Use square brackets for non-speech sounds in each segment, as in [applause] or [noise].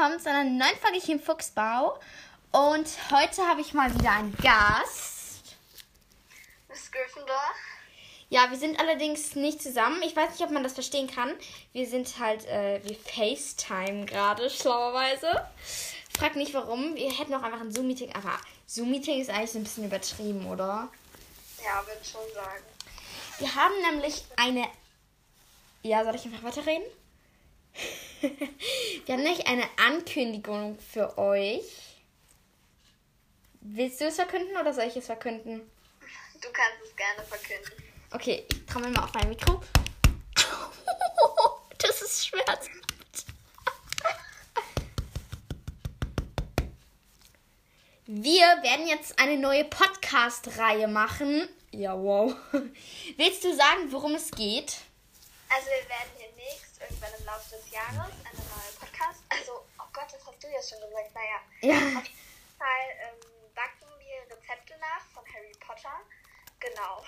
willkommen zu einer neuen Folge hier im Fuchsbau. Und heute habe ich mal wieder einen Gast. Miss Gryffindor. Ja, wir sind allerdings nicht zusammen. Ich weiß nicht, ob man das verstehen kann. Wir sind halt, äh, wir FaceTime gerade, schlauerweise. Frag nicht warum. Wir hätten auch einfach ein Zoom-Meeting. Aber Zoom-Meeting ist eigentlich so ein bisschen übertrieben, oder? Ja, würde schon sagen. Wir haben nämlich eine. Ja, soll ich einfach weiterreden? [laughs] Wir haben nämlich eine Ankündigung für euch. Willst du es verkünden oder soll ich es verkünden? Du kannst es gerne verkünden. Okay, ich trommel mal auf mein Mikro. [laughs] Das ist schmerzhaft. Wir werden jetzt eine neue Podcast-Reihe machen. Ja, wow. Willst du sagen, worum es geht? Also wir werden irgendwann im Laufe des Jahres eine neue Podcast. Also, oh Gott, das hast du ja schon gesagt. Naja, Ja. auf jeden Fall ähm, backen wir Rezepte nach von Harry Potter. Genau.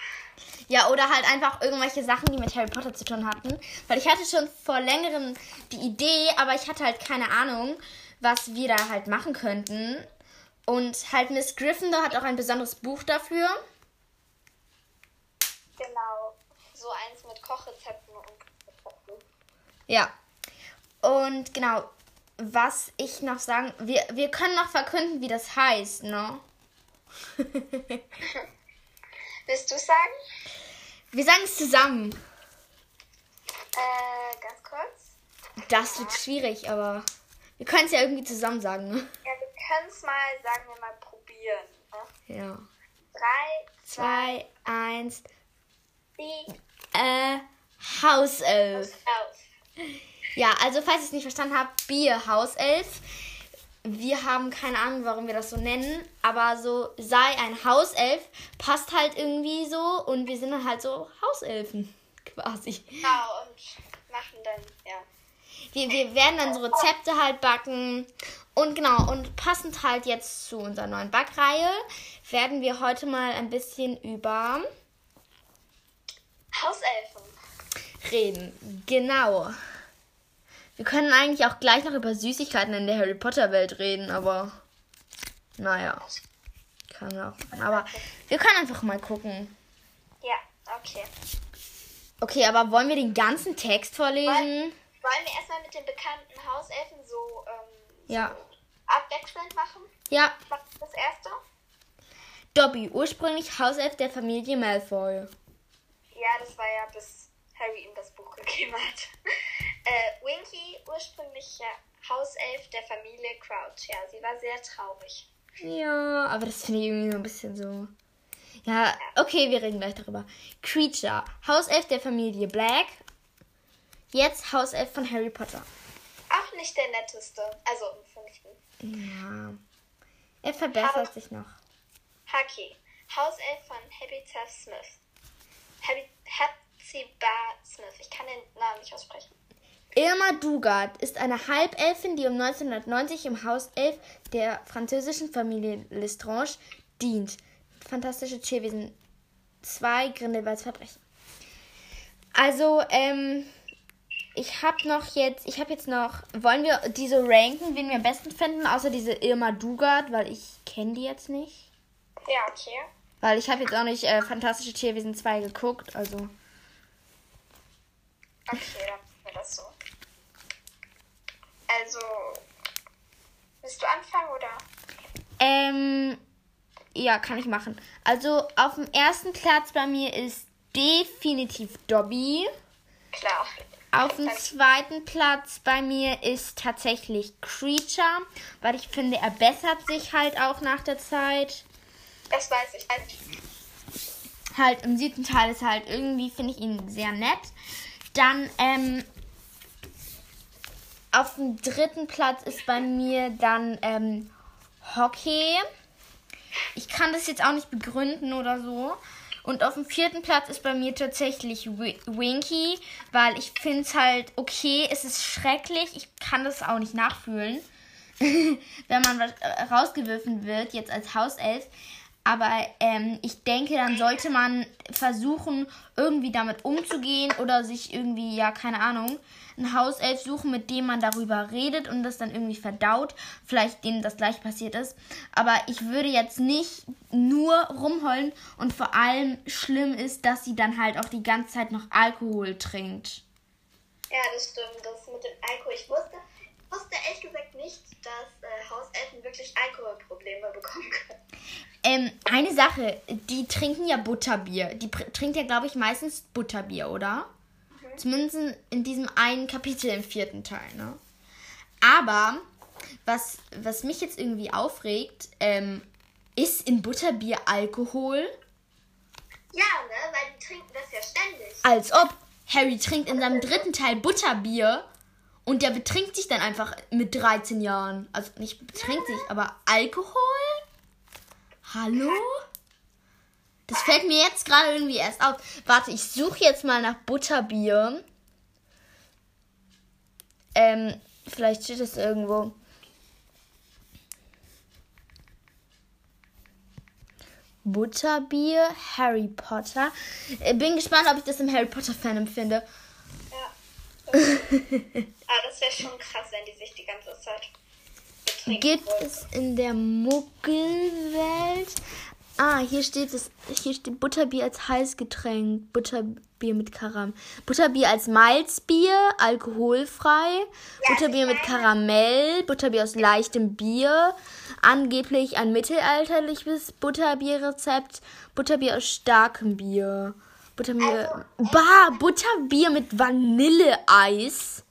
Ja, oder halt einfach irgendwelche Sachen, die mit Harry Potter zu tun hatten. Weil ich hatte schon vor längerem die Idee, aber ich hatte halt keine Ahnung, was wir da halt machen könnten. Und halt Miss Gryffindor hat auch ein besonderes Buch dafür. Genau. So eins mit Kochrezepten. Ja. Und genau, was ich noch sagen, wir, wir können noch verkünden, wie das heißt, ne? [laughs] Willst du sagen? wir sagen es zusammen. Äh, ganz kurz. Das wird schwierig, aber wir können es ja irgendwie zusammen sagen, ne? Ja, wir können es mal, sagen wir mal, probieren. Ne? Ja. Drei, Zwei, eins, die äh, Hauself. auf. Ja, also falls ihr es nicht verstanden habt, Bier Hauself. Wir haben keine Ahnung, warum wir das so nennen, aber so sei ein Hauself passt halt irgendwie so und wir sind dann halt so Hauselfen [laughs] quasi. Genau, und machen dann, ja. Wir, wir werden dann so Rezepte halt backen und genau, und passend halt jetzt zu unserer neuen Backreihe werden wir heute mal ein bisschen über Hauselfen. Reden. Genau. Wir können eigentlich auch gleich noch über Süßigkeiten in der Harry Potter Welt reden, aber naja. Kann auch. Aber wir können einfach mal gucken. Ja, okay. Okay, aber wollen wir den ganzen Text vorlesen? Wollen wir erstmal mit den bekannten Hauselfen so ähm, Ja. abwechselnd machen? Ja. Was ist das erste? Dobby, ursprünglich Hauself der Familie Malfoy. Ja, das war ja, bis Harry ihm das Buch gegeben hat. [laughs] äh, Winky, ursprünglicher Hauself der Familie Crouch. Ja, sie war sehr traurig. Ja, aber das finde ich irgendwie so ein bisschen so. Ja, okay, wir reden gleich darüber. Creature, Hauself der Familie Black. Jetzt Hauself von Harry Potter. Auch nicht der netteste. Also im fünften. Ja. Er verbessert sich noch. Haki, Hauself von Habitat Smith. Habi- Smith. Ich kann den Namen nicht aussprechen. Irma Dugard ist eine Halbelfin, die um 1990 im Haus 11 der französischen Familie Lestrange dient. Fantastische Tierwesen 2, Grindelwalds Verbrechen. Also, ähm, ich habe noch jetzt, ich habe jetzt noch, wollen wir diese ranken, wen wir am besten finden, außer diese Irma Dugard, weil ich kenne die jetzt nicht. Ja, okay. Weil ich habe jetzt auch nicht äh, Fantastische Tierwesen 2 geguckt, also. Okay, dann machen wir das so. Also, willst du anfangen oder? Ähm, ja, kann ich machen. Also auf dem ersten Platz bei mir ist definitiv Dobby. Klar. Auf dem zweiten Platz bei mir ist tatsächlich Creature, weil ich finde, er bessert sich halt auch nach der Zeit. Das weiß ich. Also, Halt im siebten Teil ist halt irgendwie, finde ich ihn sehr nett. Dann, ähm, auf dem dritten Platz ist bei mir dann ähm, Hockey. Ich kann das jetzt auch nicht begründen oder so. Und auf dem vierten Platz ist bei mir tatsächlich Wi- Winky, weil ich finde es halt okay, es ist schrecklich, ich kann das auch nicht nachfühlen, [laughs] wenn man was- äh, rausgeworfen wird, jetzt als Hauself. Aber ähm, ich denke, dann sollte man versuchen, irgendwie damit umzugehen oder sich irgendwie, ja, keine Ahnung, ein Hauself suchen, mit dem man darüber redet und das dann irgendwie verdaut. Vielleicht dem das gleich passiert ist. Aber ich würde jetzt nicht nur rumheulen und vor allem schlimm ist, dass sie dann halt auch die ganze Zeit noch Alkohol trinkt. Ja, das stimmt. Das mit dem Alkohol. Ich wusste, wusste ehrlich gesagt nicht, dass äh, Hauselfen wirklich Alkoholprobleme bekommen können. Ähm, eine Sache, die trinken ja Butterbier. Die trinkt ja, glaube ich, meistens Butterbier, oder? Mhm. Zumindest in diesem einen Kapitel im vierten Teil, ne? Aber was, was mich jetzt irgendwie aufregt, ähm, ist in Butterbier Alkohol? Ja, ne? Weil die trinken das ja ständig. Als ob Harry trinkt in seinem dritten Teil Butterbier und der betrinkt sich dann einfach mit 13 Jahren. Also nicht betrinkt sich, aber Alkohol? Hallo? Das fällt mir jetzt gerade irgendwie erst auf. Warte, ich suche jetzt mal nach Butterbier. Ähm, vielleicht steht es irgendwo. Butterbier, Harry Potter. Äh, bin gespannt, ob ich das im Harry Potter Fan finde. Ja. [laughs] ah, das wäre schon krass, wenn die sich die ganze Zeit Gibt es in der Muggelwelt? Ah, hier steht es. Hier steht Butterbier als Heißgetränk. Butterbier mit Karam. Butterbier als Malzbier, alkoholfrei. Ja, Butterbier mit Karamell. Butterbier aus leichtem Bier. Angeblich ein mittelalterliches Butterbierrezept. Butterbier aus starkem Bier. Butterbier. Bah, Butterbier mit Vanilleeis.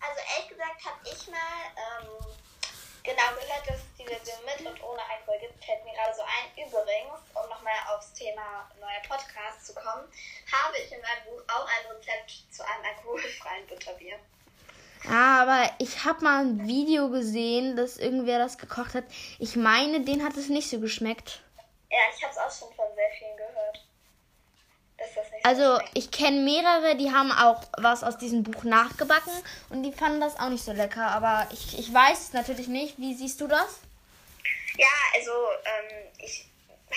Also ehrlich gesagt habe ich mal ähm, genau gehört, dass es die Version mit und ohne Alkohol gibt. Fällt mir gerade so ein. Übrigens, um nochmal aufs Thema neuer Podcast zu kommen, habe ich in meinem Buch auch ein Rezept zu einem alkoholfreien Butterbier. Ja, aber ich habe mal ein Video gesehen, dass irgendwer das gekocht hat. Ich meine, den hat es nicht so geschmeckt. Ja, ich habe es auch schon von sehr vielen gehört also ich kenne mehrere, die haben auch was aus diesem Buch nachgebacken und die fanden das auch nicht so lecker. Aber ich, ich weiß es natürlich nicht. Wie siehst du das? Ja, also ähm, ich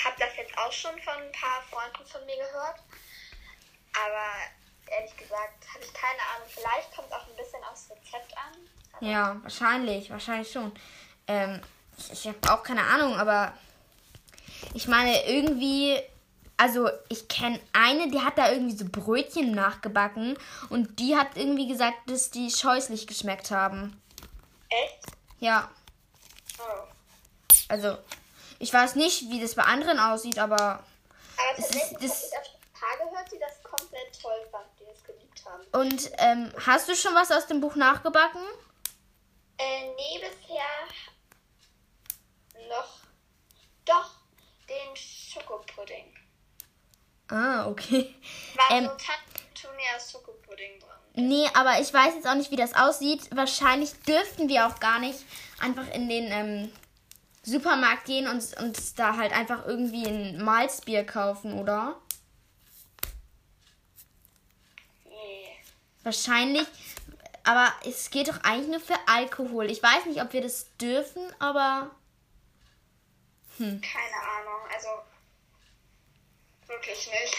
habe das jetzt auch schon von ein paar Freunden von mir gehört. Aber ehrlich gesagt habe ich keine Ahnung. Vielleicht kommt es auch ein bisschen aufs Rezept an. ja, wahrscheinlich, wahrscheinlich schon. Ähm, ich, ich habe auch keine Ahnung, aber ich meine, irgendwie also ich kenne eine, die hat da irgendwie so Brötchen nachgebacken und die hat irgendwie gesagt, dass die scheußlich geschmeckt haben. Echt? Ja. Oh. Also, ich weiß nicht, wie das bei anderen aussieht, aber. Aber tatsächlich habe ich ein paar gehört, die das komplett toll fanden, die das geliebt haben. Und ähm, hast du schon was aus dem Buch nachgebacken? Äh, nee, bisher noch. Doch, den Schokopudding. Ah, okay. War ähm, so Schokopudding dran. Nee, aber ich weiß jetzt auch nicht, wie das aussieht. Wahrscheinlich dürften wir auch gar nicht einfach in den ähm, Supermarkt gehen und uns da halt einfach irgendwie ein Malzbier kaufen, oder? Nee. Wahrscheinlich. Aber es geht doch eigentlich nur für Alkohol. Ich weiß nicht, ob wir das dürfen, aber. Hm. Keine Ahnung. Also wirklich nicht.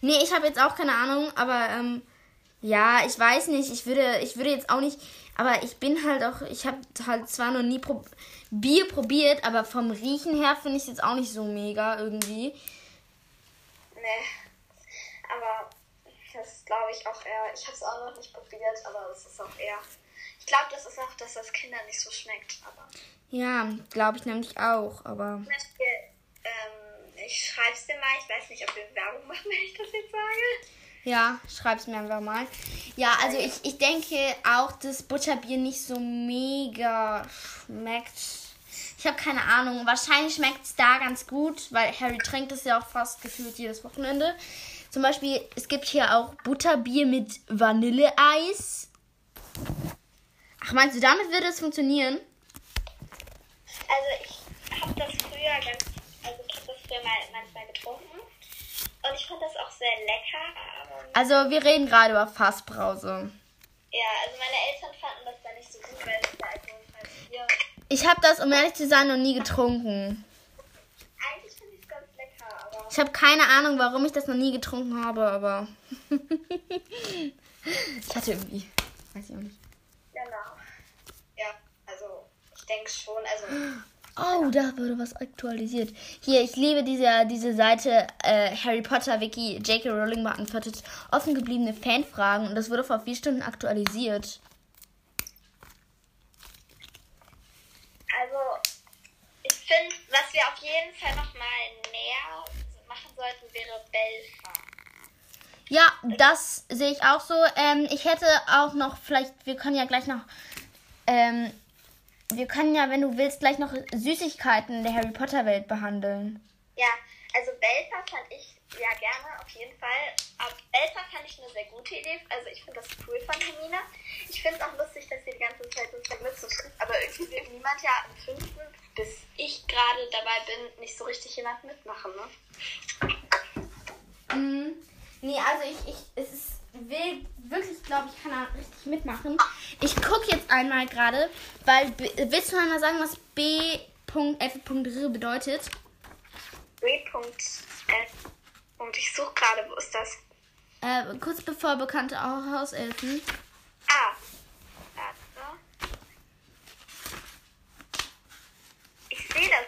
Nee, ich habe jetzt auch keine Ahnung, aber ähm, ja, ich weiß nicht. Ich würde, ich würde jetzt auch nicht. Aber ich bin halt auch, ich habe halt zwar noch nie Pro Bier probiert, aber vom Riechen her finde ich es jetzt auch nicht so mega irgendwie. Nee. Aber das glaube ich auch eher. Ich habe es auch noch nicht probiert, aber es ist auch eher. Ich glaube, das ist auch, dass das Kindern nicht so schmeckt. Aber ja, glaube ich nämlich auch. Aber. Zum Beispiel, ähm, ich schreib's dir mal. Ich weiß nicht, ob wir Werbung machen, wenn ich das jetzt sage. Ja, schreib's mir einfach mal. Ja, also ich, ich denke auch, dass Butterbier nicht so mega schmeckt. Ich habe keine Ahnung. Wahrscheinlich schmeckt es da ganz gut, weil Harry trinkt es ja auch fast gefühlt jedes Wochenende. Zum Beispiel, es gibt hier auch Butterbier mit Vanilleeis. Ach, meinst du, damit würde es funktionieren? Also ich habe das früher ganz früher mal manchmal getrunken. Und ich fand das auch sehr lecker. also wir reden gerade über Fassbrause. Ja, also meine Eltern fanden das dann nicht so gut, weil es da alkoholfreies Bier Ich habe das, um ehrlich zu sein, noch nie getrunken. Eigentlich finde ich es ganz lecker, aber. Ich habe keine Ahnung, warum ich das noch nie getrunken habe, aber. [laughs] ich hatte irgendwie. Weiß ich auch nicht. Genau. Ja, also ich denke schon, also. Oh, da wurde was aktualisiert. Hier, ich liebe diese, diese Seite äh, Harry Potter Wiki. J.K. Rowling beantwortet offen gebliebene Fanfragen und das wurde vor vier Stunden aktualisiert. Also, ich finde, was wir auf jeden Fall nochmal näher machen sollten, wäre Belfa. Ja, das sehe ich auch so. Ähm, ich hätte auch noch, vielleicht, wir können ja gleich noch, ähm, wir können ja, wenn du willst, gleich noch Süßigkeiten der Harry Potter Welt behandeln. Ja, also Belfa fand ich ja gerne, auf jeden Fall. Aber Belfa fand ich eine sehr gute Idee. Also ich finde das cool von Hermine. Ich finde es auch lustig, dass sie die ganze Zeit so trifft. Aber irgendwie will niemand ja im fünften, bis ich gerade dabei bin, nicht so richtig jemand mitmachen, ne? Mhm. Nee, also ich, ich, es ist will, wirklich, glaube ich, kann er richtig mitmachen. Ich gucke jetzt einmal gerade, weil, willst du einmal sagen, was B.F.R bedeutet? B.L. Und ich suche gerade, wo ist das? Äh, kurz bevor bekannte Hauselfen. Ah. Warte. Ich sehe das.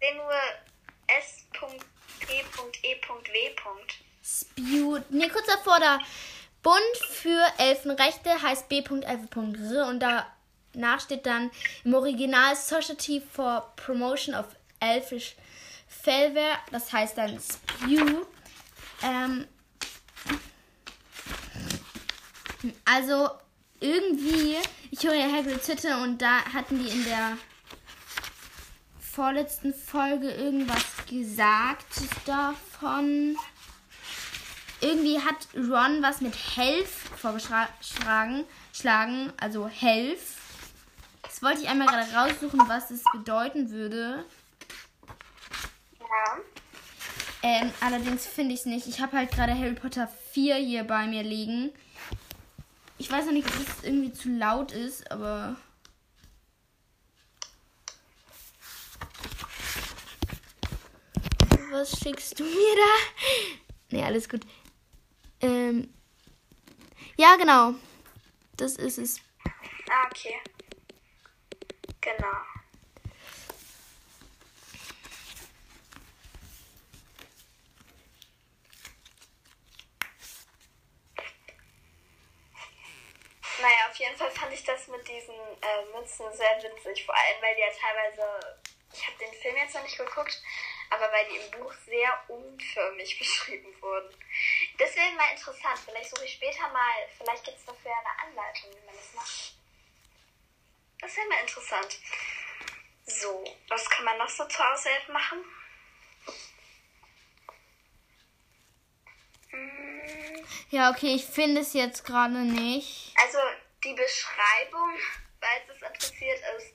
Ich sehe nur S.P.E.W. Spew. Nee, kurz davor da. Bund für Elfenrechte heißt B.F.R und danach steht dann im Original Society for Promotion of Elfish Fellware. Das heißt dann Spew. Ähm, also irgendwie, ich höre ja Hagrid's Hütte und da hatten die in der vorletzten Folge irgendwas gesagt davon. Irgendwie hat Ron was mit Helf vorgeschlagen, schlagen, also Helf. Das wollte ich einmal gerade raussuchen, was es bedeuten würde. Ja. Ähm, allerdings finde ich es nicht. Ich habe halt gerade Harry Potter 4 hier bei mir liegen. Ich weiß noch nicht, ob es irgendwie zu laut ist, aber. Was schickst du mir da? Nee, alles gut. Ähm. Ja, genau. Das ist es. Ah, okay. Genau. Naja, auf jeden Fall fand ich das mit diesen äh, Mützen sehr witzig. Vor allem, weil die ja teilweise, ich habe den Film jetzt noch nicht geguckt, aber weil die im Buch sehr unförmig [laughs] beschrieben wurden. Deswegen mal interessant. Vielleicht suche ich später mal, vielleicht gibt es dafür eine Anleitung, wie man das macht. Das wäre mal interessant. So, was kann man noch so zu Aushilfe machen? Hm, Ja, okay, ich finde es jetzt gerade nicht. Also die Beschreibung, weil es interessiert, ist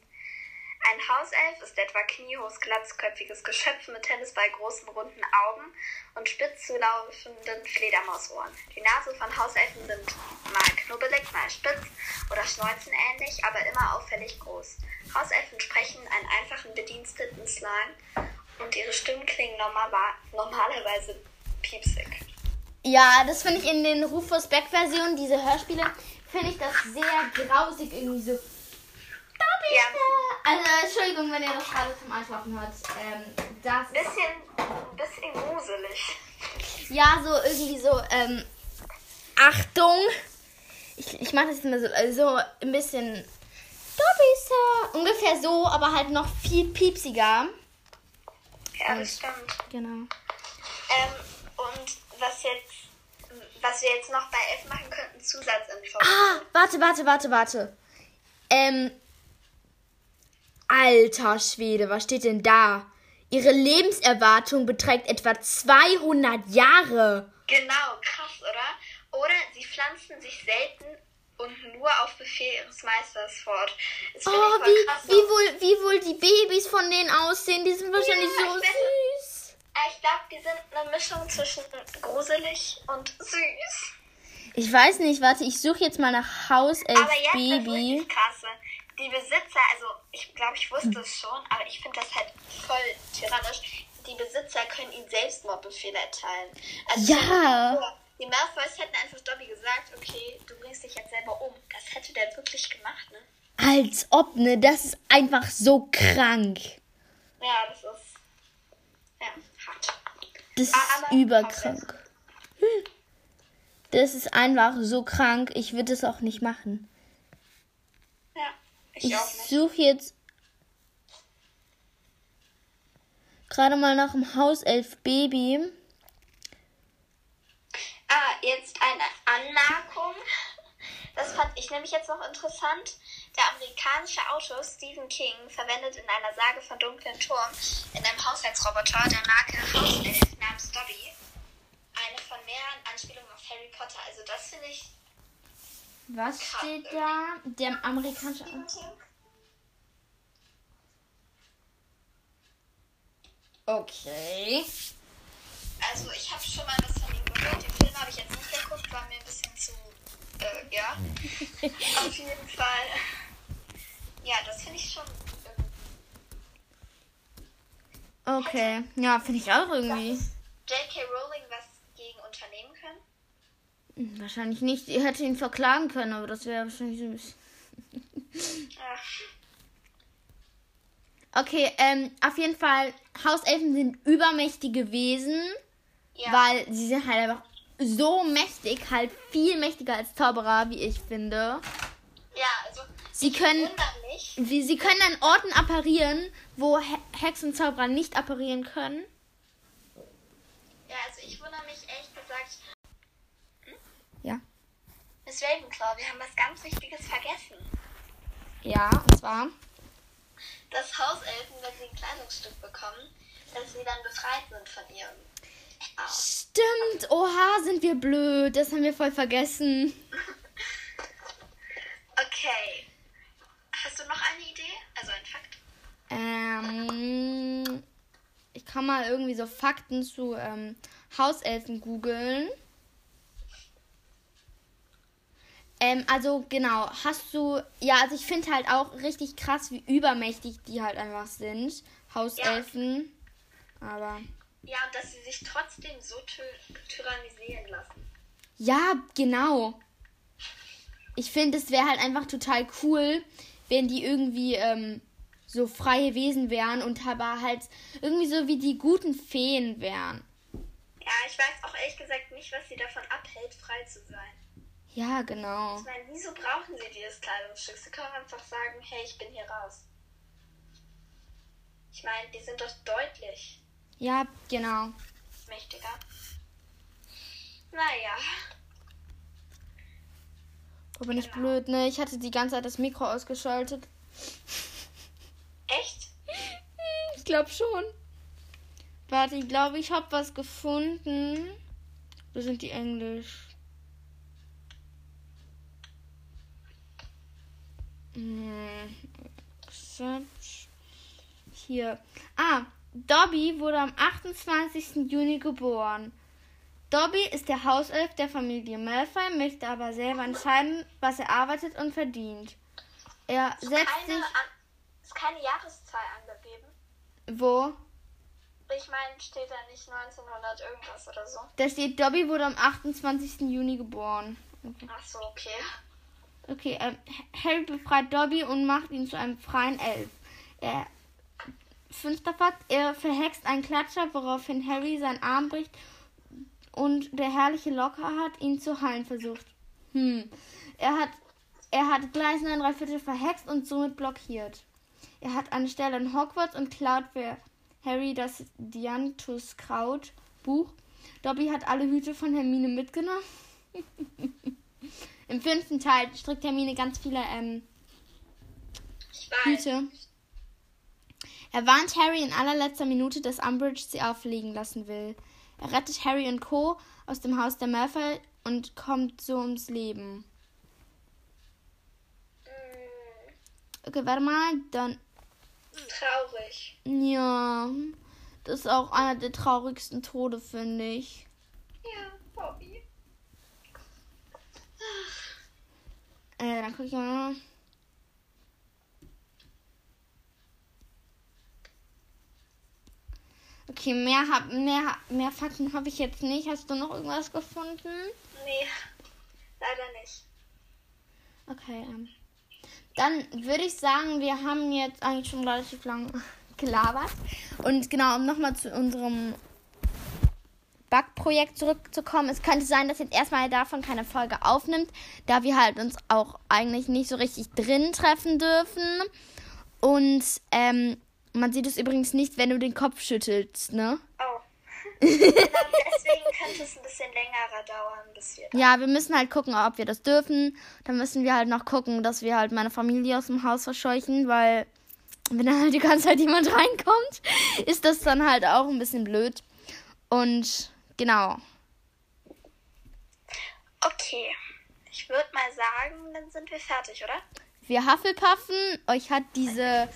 ein Hauself ist etwa kniehohes, glatzköpfiges Geschöpf mit Tennisball großen, runden Augen und spitz zulaufenden Fledermausohren. Die Nase von Hauselfen sind mal knubbelig, mal spitz oder schnäuzenähnlich, aber immer auffällig groß. Hauselfen sprechen einen einfachen Bediensteten-Slang und ihre Stimmen klingen normal, normalerweise piepsig. Ja, das finde ich in den Rufus Beck-Versionen, diese Hörspiele, finde ich das sehr grausig irgendwie so. Ja, Also, Entschuldigung, wenn ihr das gerade zum Einschlafen hört. Ähm, das. bisschen, bisschen gruselig. Ja, so irgendwie so, ähm, Achtung! Ich, ich mache das jetzt immer so, also ein bisschen. Dobby, Sir! Ungefähr so, aber halt noch viel piepsiger. Ja, das stimmt. Genau. Ähm, und was jetzt, was wir jetzt noch bei F machen könnten, Zusatzinfo. Ah, warte, warte, warte, warte. Ähm. Alter Schwede, was steht denn da? Ihre Lebenserwartung beträgt etwa 200 Jahre. Genau, krass, oder? Oder sie pflanzen sich selten und nur auf Befehl ihres Meisters fort. Das Oh, wie, krass. wie, wohl, wie wohl die Babys von denen aussehen. Die sind wahrscheinlich Ja, so süß. Äh, Ich glaube, die sind eine Mischung zwischen gruselig und süß. Ich weiß nicht, warte, ich suche jetzt mal nach Hauself Aber jetzt das Baby. richtig krasse. Die Besitzer, also ich glaube, ich wusste es schon, aber ich finde das halt voll tyrannisch. Die Besitzer können ihnen Selbstmordbefehle erteilen. Also ja. Die Malfoys hätten einfach Dobby gesagt, okay, du bringst dich jetzt selber um. Das hätte der wirklich gemacht, ne? Als ob, ne? Das ist einfach so krank. Ja, das ist. Ja, hart. Das ist aber überkrank. Hm. Das ist einfach so krank. Ich würde es auch nicht machen. Ich, ich suche jetzt gerade mal nach dem Hauself Baby. Ah, jetzt eine Anmerkung. Das fand ich nämlich jetzt noch interessant. Der amerikanische Autor Stephen King verwendet in einer Sage von Dunklen Turm in einem Haushaltsroboter der Marke Hauself namens Dobby eine von mehreren Anspielungen auf Harry Potter. Also das finde ich. Was steht da? Der amerikanische. Okay. Also ich habe schon mal was von ihm gehört. Den Film habe ich jetzt nicht geguckt, war mir ein bisschen zu, äh, ja. [laughs] Auf jeden Fall. Ja, das finde ich schon. Okay, ja, finde ich auch irgendwie. J.K. Rowling was gegen unternehmen können? Wahrscheinlich nicht. Ihr hätte ihn verklagen können, aber das wäre wahrscheinlich so ein bisschen. Okay, ähm, auf jeden Fall, Hauselfen sind übermächtige Wesen, ja. weil sie sind halt einfach so mächtig, halt viel mächtiger als Zauberer, wie ich finde. Ja, also sie können, wie, sie können an Orten apparieren, wo He Hexen und Zauberer nicht apparieren können. Ja, also ich wundere mich ehrlich gesagt. Miss Ravenclaw, wir haben was ganz Wichtiges vergessen. Ja, und zwar dass Hauselfen, wenn sie ein Kleidungsstück bekommen, dass sie dann befreit sind von ihrem. Aus. Stimmt, oha, sind wir blöd. Das haben wir voll vergessen. [laughs] okay. Hast du noch eine Idee? Also ein Fakt? Ähm, ich kann mal irgendwie so Fakten zu ähm, Hauselfen googeln. Ähm, also genau, hast du, ja, also ich finde halt auch richtig krass, wie übermächtig die halt einfach sind, Hauselfen. Ja. Aber. Ja, und dass sie sich trotzdem so ty tyrannisieren lassen. Ja, genau. Ich finde, es wäre halt einfach total cool, wenn die irgendwie ähm, so freie Wesen wären und aber halt irgendwie so wie die guten Feen wären. Ja, ich weiß auch ehrlich gesagt nicht, was sie davon abhält, frei zu sein. Ja, genau. Ich meine, wieso brauchen sie dieses Kleidungsstück? Sie können einfach sagen, hey, ich bin hier raus. Ich meine, die sind doch deutlich. Ja, genau. Mächtiger. Naja. Bin ich genau. blöd, ne? Ich hatte die ganze Zeit das Mikro ausgeschaltet. Echt? [laughs] Ich glaube schon. Warte, ich glaube, ich habe was gefunden. Wo sind die Englisch? Hier. Ah, Dobby wurde am 28. Juni geboren. Dobby ist der Hauself der Familie Malfoy, möchte aber selber entscheiden, was er arbeitet und verdient. Er ist setzt keine, sich. ist keine Jahreszahl angegeben. Wo? Ich meine, steht da nicht 1900 irgendwas oder so? Da steht, Dobby wurde am 28. Juni geboren. Okay. Ach so, okay. Okay, äh, Harry befreit Dobby und macht ihn zu einem freien Elf. Er, fünfter Fakt, er verhext einen Klatscher, woraufhin Harry seinen Arm bricht und der herrliche Lockerhart ihn zu heilen versucht. Hm. Er hat, er hat gleich neun Dreiviertel verhext und somit blockiert. Er hat eine Stelle in Hogwarts und klaut für Harry das Dianthus Kraut Buch. Dobby hat alle Hüte von Hermine mitgenommen. [laughs] Im fünften Teil strickt Hermine ganz viele ähm, Hüte. Er warnt Harry in allerletzter Minute, dass Umbridge sie auffliegen lassen will. Er rettet Harry und Co. aus dem Haus der Malfoy und kommt so ums Leben. Okay, warte mal, dann. Traurig. Ja, das ist auch einer der traurigsten Tode, finde ich. Ja, Bobby. Ja. Okay, mehr hab, mehr, mehr Fakten habe ich jetzt nicht. Hast du noch irgendwas gefunden? Nee, leider nicht. Okay, ähm. Dann würde ich sagen, wir haben jetzt eigentlich schon relativ lang [laughs] gelabert. Und genau, um nochmal zu unserem Backprojekt zurückzukommen. Es könnte sein, dass jetzt erstmal davon keine Folge aufnimmt, da wir halt uns auch eigentlich nicht so richtig drin treffen dürfen. Und ähm, man sieht es übrigens nicht, wenn du den Kopf schüttelst, ne? Oh. [laughs] Deswegen könnte es ein bisschen länger dauern, bis wir. Ja, wir müssen halt gucken, ob wir das dürfen. Dann müssen wir halt noch gucken, dass wir halt meine Familie aus dem Haus verscheuchen, weil wenn dann halt die ganze Zeit jemand [laughs] reinkommt, ist das dann halt auch ein bisschen blöd. Und genau. Okay. Ich würde mal sagen, dann sind wir fertig, oder? Wir Hufflepuffen, euch hat diese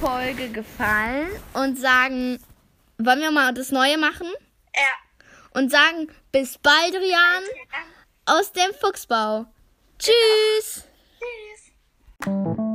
Folge gefallen und sagen, wollen wir mal das Neue machen? Ja. Und sagen, bis bald, Rian, aus dem Fuchsbau. Tschüss. Tschüss.